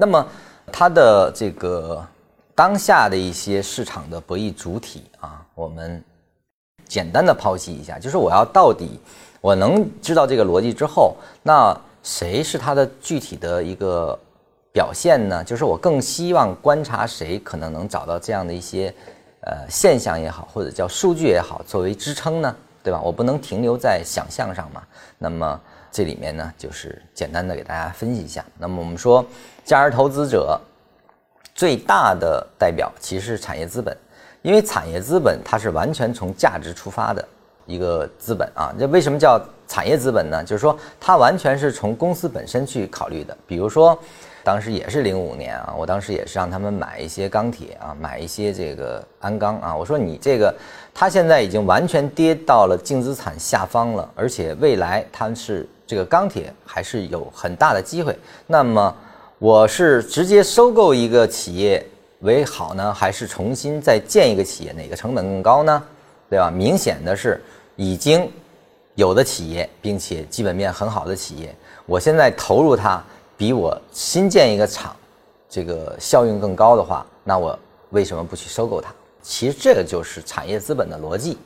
那么它的这个当下的一些市场的博弈主体啊，我们简单的剖析一下，就是我要到底我能知道这个逻辑之后，那谁是它的具体的一个表现呢？就是我更希望观察谁可能能找到这样的一些呃现象也好，或者叫数据也好，作为支撑呢？对吧？我不能停留在想象上嘛。那么这里面呢，就是简单的给大家分析一下。那么我们说，价值投资者最大的代表其实是产业资本，因为产业资本它是完全从价值出发的一个资本啊。这为什么叫产业资本呢？就是说它完全是从公司本身去考虑的。比如说。当时也是零五年啊，我当时也是让他们买一些钢铁啊，买一些这个鞍钢啊。我说你这个，它现在已经完全跌到了净资产下方了，而且未来它是这个钢铁还是有很大的机会。那么我是直接收购一个企业为好呢，还是重新再建一个企业？哪个成本更高呢？对吧？明显的是已经有的企业，并且基本面很好的企业，我现在投入它。比我新建一个厂，这个效用更高的话，那我为什么不去收购它？其实这个就是产业资本的逻辑。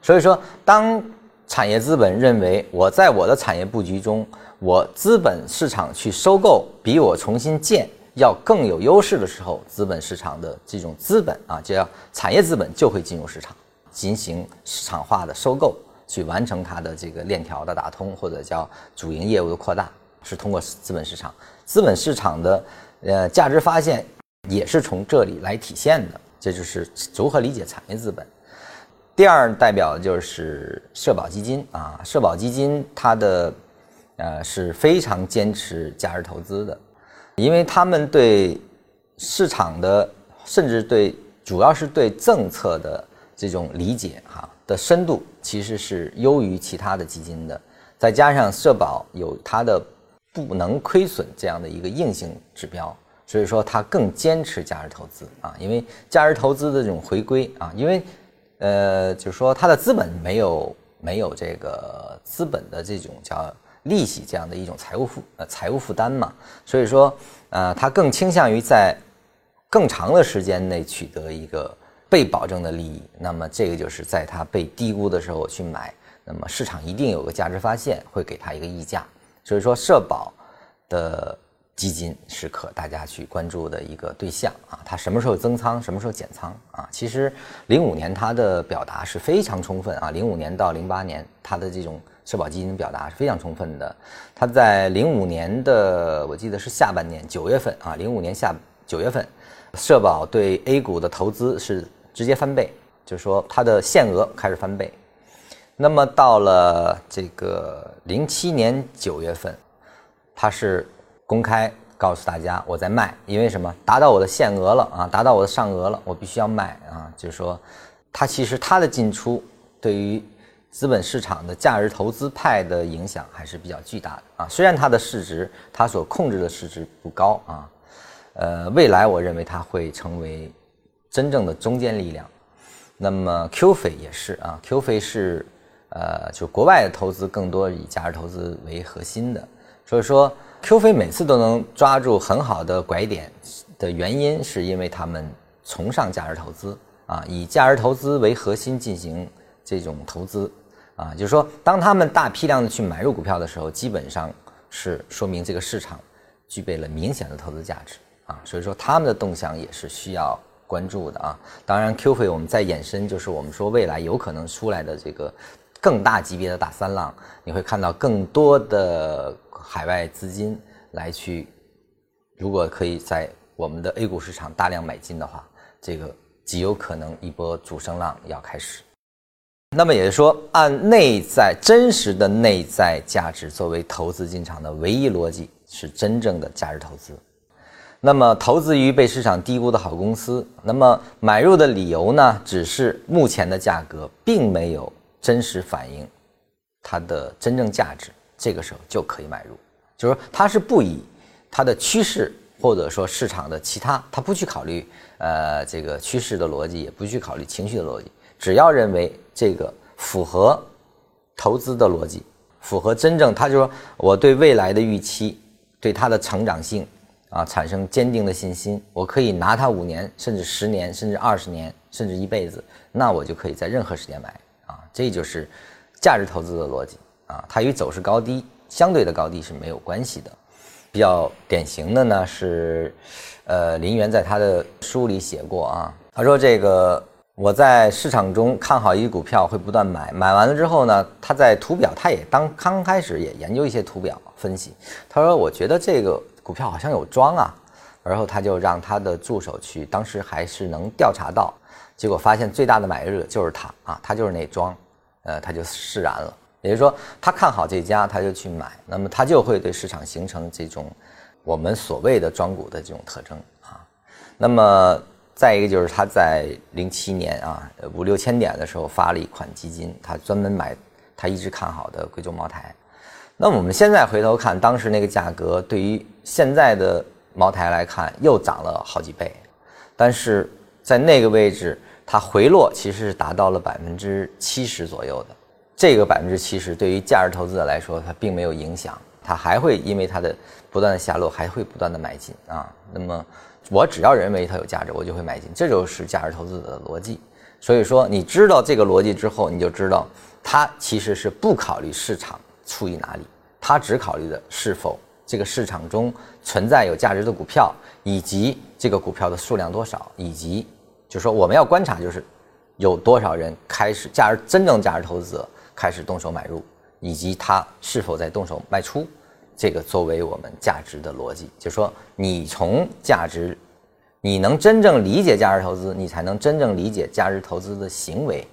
所以说，当产业资本认为我在我的产业布局中，我资本市场去收购比我重新建要更有优势的时候，资本市场的这种资本啊，就要产业资本就会进入市场进行市场化的收购，去完成它的这个链条的打通，或者叫主营业务的扩大。是通过资本市场，资本市场的呃价值发现也是从这里来体现的，这就是如何理解产业资本。第二代表就是社保基金啊，社保基金它的呃是非常坚持价值投资的，因为他们对市场的甚至对主要是对政策的这种理解哈的深度其实是优于其他的基金的，再加上社保有它的。不能亏损这样的一个硬性指标，所以说它更坚持价值投资啊，因为价值投资的这种回归啊，因为呃，就是说它的资本没有没有这个资本的这种叫利息这样的一种财务负呃财务负担嘛，所以说呃，它更倾向于在更长的时间内取得一个被保证的利益，那么这个就是在它被低估的时候去买，那么市场一定有个价值发现，会给它一个溢价。所以说，社保的基金是可大家去关注的一个对象啊。它什么时候增仓，什么时候减仓啊？其实零五年它的表达是非常充分啊。零五年到零八年，它的这种社保基金表达是非常充分的。它在零五年的我记得是下半年九月份啊，零五年下九月份，社保对 A 股的投资是直接翻倍，就是说它的限额开始翻倍。那么到了这个零七年九月份，他是公开告诉大家我在卖，因为什么？达到我的限额了啊，达到我的上额了，我必须要卖啊。就是说，他其实他的进出对于资本市场的价值投资派的影响还是比较巨大的啊。虽然它的市值，它所控制的市值不高啊，呃，未来我认为它会成为真正的中坚力量。那么 Q 飞也是啊，Q 飞是。呃，就国外的投资更多以价值投资为核心的，所以说 Q 飞每次都能抓住很好的拐点的原因，是因为他们崇尚价值投资啊，以价值投资为核心进行这种投资啊，就是说，当他们大批量的去买入股票的时候，基本上是说明这个市场具备了明显的投资价值啊，所以说他们的动向也是需要关注的啊。当然，Q 飞我们再延伸，就是我们说未来有可能出来的这个。更大级别的大三浪，你会看到更多的海外资金来去，如果可以在我们的 A 股市场大量买进的话，这个极有可能一波主升浪要开始。那么也就是说，按内在真实的内在价值作为投资进场的唯一逻辑，是真正的价值投资。那么投资于被市场低估的好公司，那么买入的理由呢，只是目前的价格并没有。真实反映它的真正价值，这个时候就可以买入。就是说，它是不以它的趋势或者说市场的其他，它不去考虑呃这个趋势的逻辑，也不去考虑情绪的逻辑，只要认为这个符合投资的逻辑，符合真正，他就说我对未来的预期，对它的成长性，啊产生坚定的信心，我可以拿它五年，甚至十年，甚至二十年，甚至一辈子，那我就可以在任何时间买，这就是价值投资的逻辑啊，它与走势高低相对的高低是没有关系的。比较典型的呢是，呃，林园在他的书里写过啊，他说这个。我在市场中看好一股票，会不断买。买完了之后呢，他在图表，他也当刚开始也研究一些图表分析。他说：“我觉得这个股票好像有庄啊。”然后他就让他的助手去，当时还是能调查到，结果发现最大的买入者就是他啊，他就是那庄，呃，他就释然了。也就是说，他看好这家，他就去买，那么他就会对市场形成这种我们所谓的庄股的这种特征啊。那么。再一个就是他在零七年啊五六千点的时候发了一款基金，他专门买他一直看好的贵州茅台。那我们现在回头看，当时那个价格对于现在的茅台来看又涨了好几倍，但是在那个位置它回落其实是达到了百分之七十左右的。这个百分之七十对于价值投资者来说，它并没有影响，它还会因为它的不断的下落，还会不断的买进啊。那么。我只要认为它有价值，我就会买进，这就是价值投资者的逻辑。所以说，你知道这个逻辑之后，你就知道它其实是不考虑市场处于哪里，它只考虑的是否这个市场中存在有价值的股票，以及这个股票的数量多少，以及就是说我们要观察，就是有多少人开始价值真正价值投资者开始动手买入，以及他是否在动手卖出。这个作为我们价值的逻辑，就是说你从价值，你能真正理解价值投资，你才能真正理解价值投资的行为。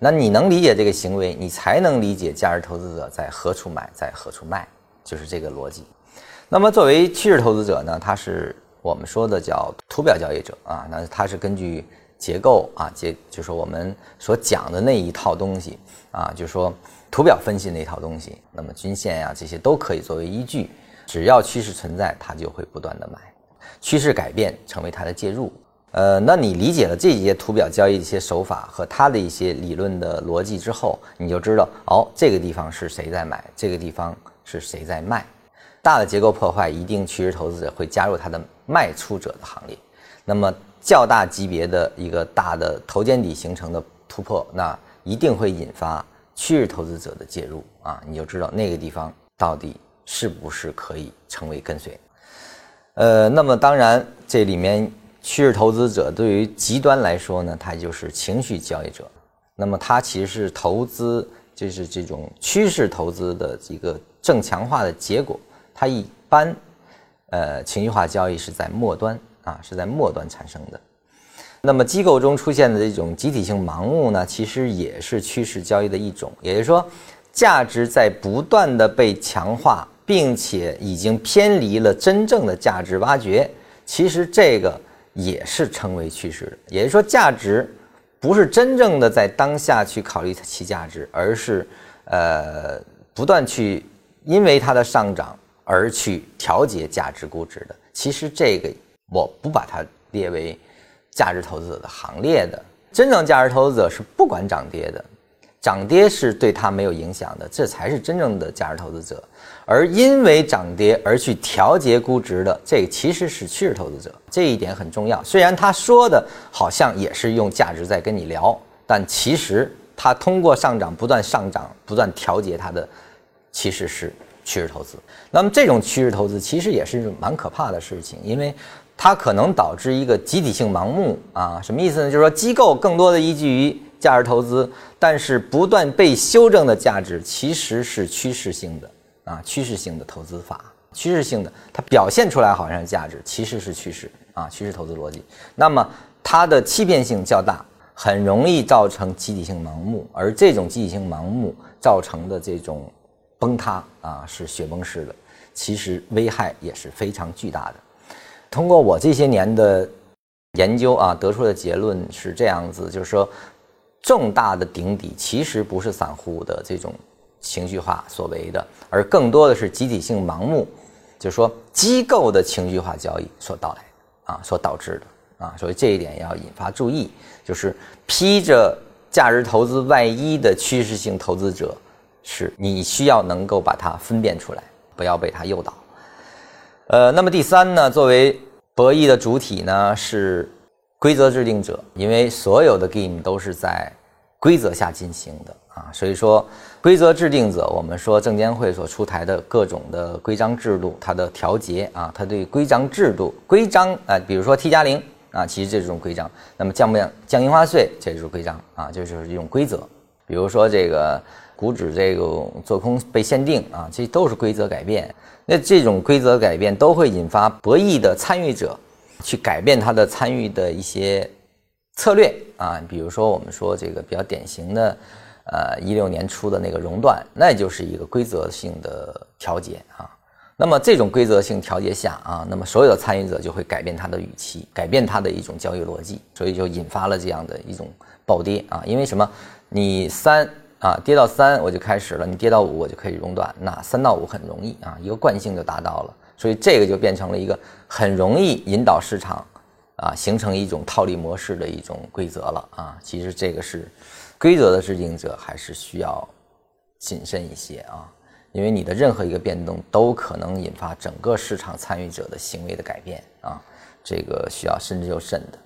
那你能理解这个行为，你才能理解价值投资者在何处买，在何处卖，就是这个逻辑。那么作为趋势投资者呢，他是我们说的叫图表交易者啊，那他是根据结构啊结，就是我们所讲的那一套东西啊，就是说。图表分析那一套东西，那么均线呀这些都可以作为依据，只要趋势存在，它就会不断的买，趋势改变成为它的介入。呃，那你理解了这些图表交易一些手法和它的一些理论的逻辑之后，你就知道哦，这个地方是谁在买，这个地方是谁在卖。大的结构破坏，一定趋势投资者会加入他的卖出者的行列。那么较大级别的一个大的头肩底形成的突破，那一定会引发。趋势投资者的介入啊，你就知道那个地方到底是不是可以成为跟随。呃，那么当然这里面趋势投资者对于极端来说呢，他就是情绪交易者。那么他其实是投资，就是这种趋势投资的一个正强化的结果。它一般，呃，情绪化交易是在末端啊，是在末端产生的。那么机构中出现的这种集体性盲目呢，其实也是趋势交易的一种。也就是说，价值在不断的被强化，并且已经偏离了真正的价值挖掘，其实这个也是成为趋势的。也就是说，价值不是真正的在当下去考虑其价值，而是呃不断去因为它的上涨而去调节价值估值的。其实这个我不把它列为。价值投资者的行列的真正价值投资者是不管涨跌的，涨跌是对他没有影响的，这才是真正的价值投资者。而因为涨跌而去调节估值的，这其实是趋势投资者。这一点很重要。虽然他说的好像也是用价值在跟你聊，但其实他通过上涨不断上涨，不断调节它的，其实是趋势投资。那么这种趋势投资其实也是一种蛮可怕的事情，因为。它可能导致一个集体性盲目啊，什么意思呢？就是说机构更多的依据于价值投资，但是不断被修正的价值其实是趋势性的啊，趋势性的投资法，趋势性的它表现出来好像是价值，其实是趋势啊，趋势投资逻辑。那么它的欺骗性较大，很容易造成集体性盲目，而这种集体性盲目造成的这种崩塌啊，是雪崩式的，其实危害也是非常巨大的。通过我这些年的研究啊，得出的结论是这样子，就是说，重大的顶底其实不是散户的这种情绪化所为的，而更多的是集体性盲目，就是说机构的情绪化交易所到来啊，所导致的啊，所以这一点要引发注意，就是披着价值投资外衣的趋势性投资者，是你需要能够把它分辨出来，不要被它诱导。呃，那么第三呢，作为博弈的主体呢是规则制定者，因为所有的 game 都是在规则下进行的啊，所以说规则制定者，我们说证监会所出台的各种的规章制度，它的调节啊，它对规章制度、规章啊，比如说 T 加零啊，其实这种规章，那么降不降降印花税，这就是规章啊，这就是一种规则。比如说这个股指这个做空被限定啊，这都是规则改变。那这种规则改变都会引发博弈的参与者去改变他的参与的一些策略啊，比如说我们说这个比较典型的，呃，一六年初的那个熔断，那就是一个规则性的调节啊。那么这种规则性调节下啊，那么所有的参与者就会改变他的预期，改变他的一种交易逻辑，所以就引发了这样的一种暴跌啊。因为什么？你三啊跌到三我就开始了，你跌到五我就可以熔断，那三到五很容易啊，一个惯性就达到了，所以这个就变成了一个很容易引导市场啊形成一种套利模式的一种规则了啊。其实这个是规则的制定者还是需要谨慎一些啊。因为你的任何一个变动都可能引发整个市场参与者的行为的改变啊，这个需要慎之又慎的。